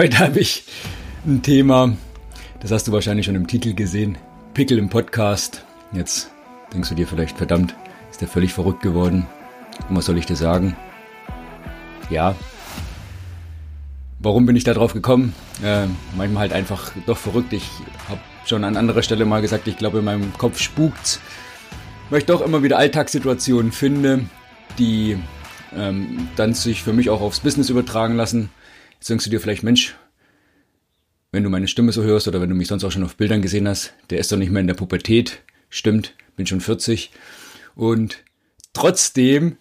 Heute habe ich ein Thema, das hast du wahrscheinlich schon im Titel gesehen. Pickel im Podcast. Jetzt denkst du dir vielleicht, verdammt, ist der völlig verrückt geworden. Und was soll ich dir sagen? Ja. Warum bin ich da drauf gekommen? Äh, manchmal halt einfach doch verrückt. Ich habe schon an anderer Stelle mal gesagt, ich glaube, in meinem Kopf spukt's. Weil ich doch immer wieder Alltagssituationen finde, die ähm, dann sich für mich auch aufs Business übertragen lassen Jetzt denkst du dir vielleicht, Mensch, wenn du meine Stimme so hörst oder wenn du mich sonst auch schon auf Bildern gesehen hast, der ist doch nicht mehr in der Pubertät. Stimmt, bin schon 40. Und trotzdem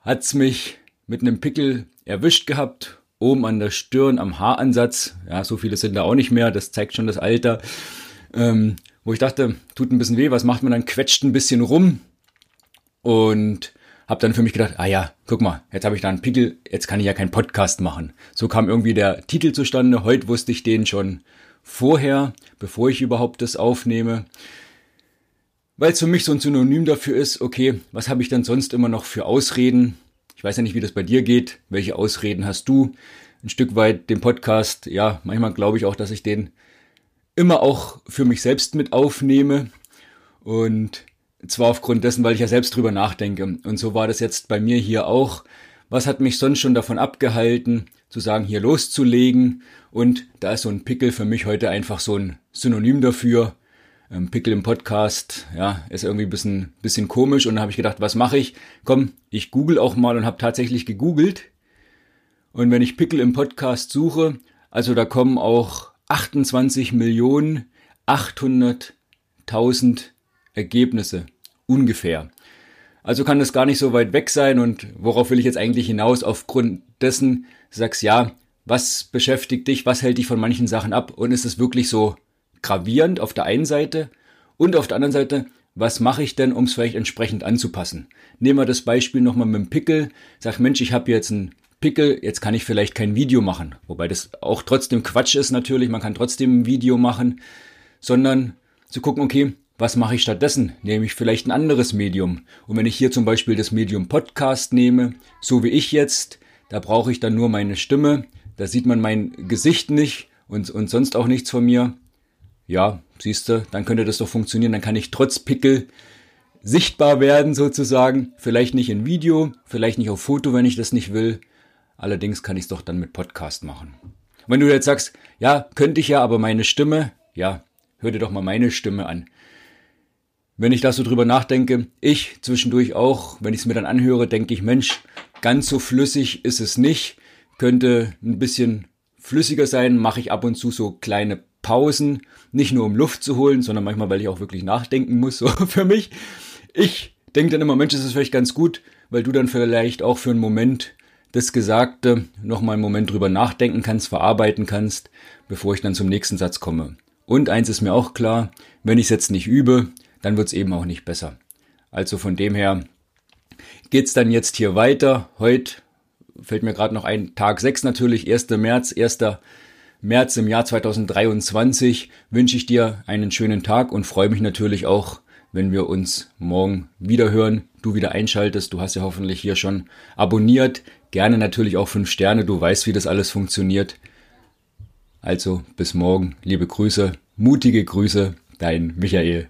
hat's mich mit einem Pickel erwischt gehabt, oben an der Stirn, am Haaransatz. Ja, so viele sind da auch nicht mehr, das zeigt schon das Alter. Ähm, wo ich dachte, tut ein bisschen weh, was macht man dann? Quetscht ein bisschen rum. Und habe dann für mich gedacht, ah ja, guck mal, jetzt habe ich da einen Pickel, jetzt kann ich ja keinen Podcast machen. So kam irgendwie der Titel zustande. Heute wusste ich den schon vorher, bevor ich überhaupt das aufnehme. Weil es für mich so ein Synonym dafür ist, okay, was habe ich dann sonst immer noch für Ausreden? Ich weiß ja nicht, wie das bei dir geht. Welche Ausreden hast du? Ein Stück weit den Podcast, ja, manchmal glaube ich auch, dass ich den immer auch für mich selbst mit aufnehme. Und zwar aufgrund dessen, weil ich ja selbst drüber nachdenke. Und so war das jetzt bei mir hier auch. Was hat mich sonst schon davon abgehalten, zu sagen, hier loszulegen? Und da ist so ein Pickel für mich heute einfach so ein Synonym dafür. Ähm, Pickel im Podcast, ja, ist irgendwie ein bisschen, bisschen komisch. Und dann habe ich gedacht, was mache ich? Komm, ich google auch mal und habe tatsächlich gegoogelt. Und wenn ich Pickel im Podcast suche, also da kommen auch 28 Millionen 800.000 Ergebnisse ungefähr. Also kann das gar nicht so weit weg sein und worauf will ich jetzt eigentlich hinaus? Aufgrund dessen sagst ja, was beschäftigt dich, was hält dich von manchen Sachen ab und ist es wirklich so gravierend auf der einen Seite und auf der anderen Seite, was mache ich denn, um es vielleicht entsprechend anzupassen? Nehmen wir das Beispiel nochmal mit dem Pickel. Sag, Mensch, ich habe jetzt einen Pickel, jetzt kann ich vielleicht kein Video machen. Wobei das auch trotzdem Quatsch ist natürlich, man kann trotzdem ein Video machen, sondern zu gucken, okay, was mache ich stattdessen? Nehme ich vielleicht ein anderes Medium. Und wenn ich hier zum Beispiel das Medium Podcast nehme, so wie ich jetzt, da brauche ich dann nur meine Stimme. Da sieht man mein Gesicht nicht und, und sonst auch nichts von mir. Ja, siehst du, dann könnte das doch funktionieren. Dann kann ich trotz Pickel sichtbar werden sozusagen. Vielleicht nicht in Video, vielleicht nicht auf Foto, wenn ich das nicht will. Allerdings kann ich es doch dann mit Podcast machen. wenn du jetzt sagst, ja, könnte ich ja, aber meine Stimme, ja, hör dir doch mal meine Stimme an. Wenn ich da so drüber nachdenke, ich zwischendurch auch, wenn ich es mir dann anhöre, denke ich, Mensch, ganz so flüssig ist es nicht, könnte ein bisschen flüssiger sein, mache ich ab und zu so kleine Pausen, nicht nur um Luft zu holen, sondern manchmal, weil ich auch wirklich nachdenken muss, so für mich. Ich denke dann immer, Mensch, ist es vielleicht ganz gut, weil du dann vielleicht auch für einen Moment das Gesagte nochmal einen Moment drüber nachdenken kannst, verarbeiten kannst, bevor ich dann zum nächsten Satz komme. Und eins ist mir auch klar, wenn ich es jetzt nicht übe, dann wird es eben auch nicht besser. Also von dem her geht es dann jetzt hier weiter. Heute fällt mir gerade noch ein, Tag 6 natürlich, 1. März, 1. März im Jahr 2023 wünsche ich dir einen schönen Tag und freue mich natürlich auch, wenn wir uns morgen wieder hören, du wieder einschaltest. Du hast ja hoffentlich hier schon abonniert. Gerne natürlich auch 5 Sterne, du weißt, wie das alles funktioniert. Also bis morgen, liebe Grüße, mutige Grüße, dein Michael.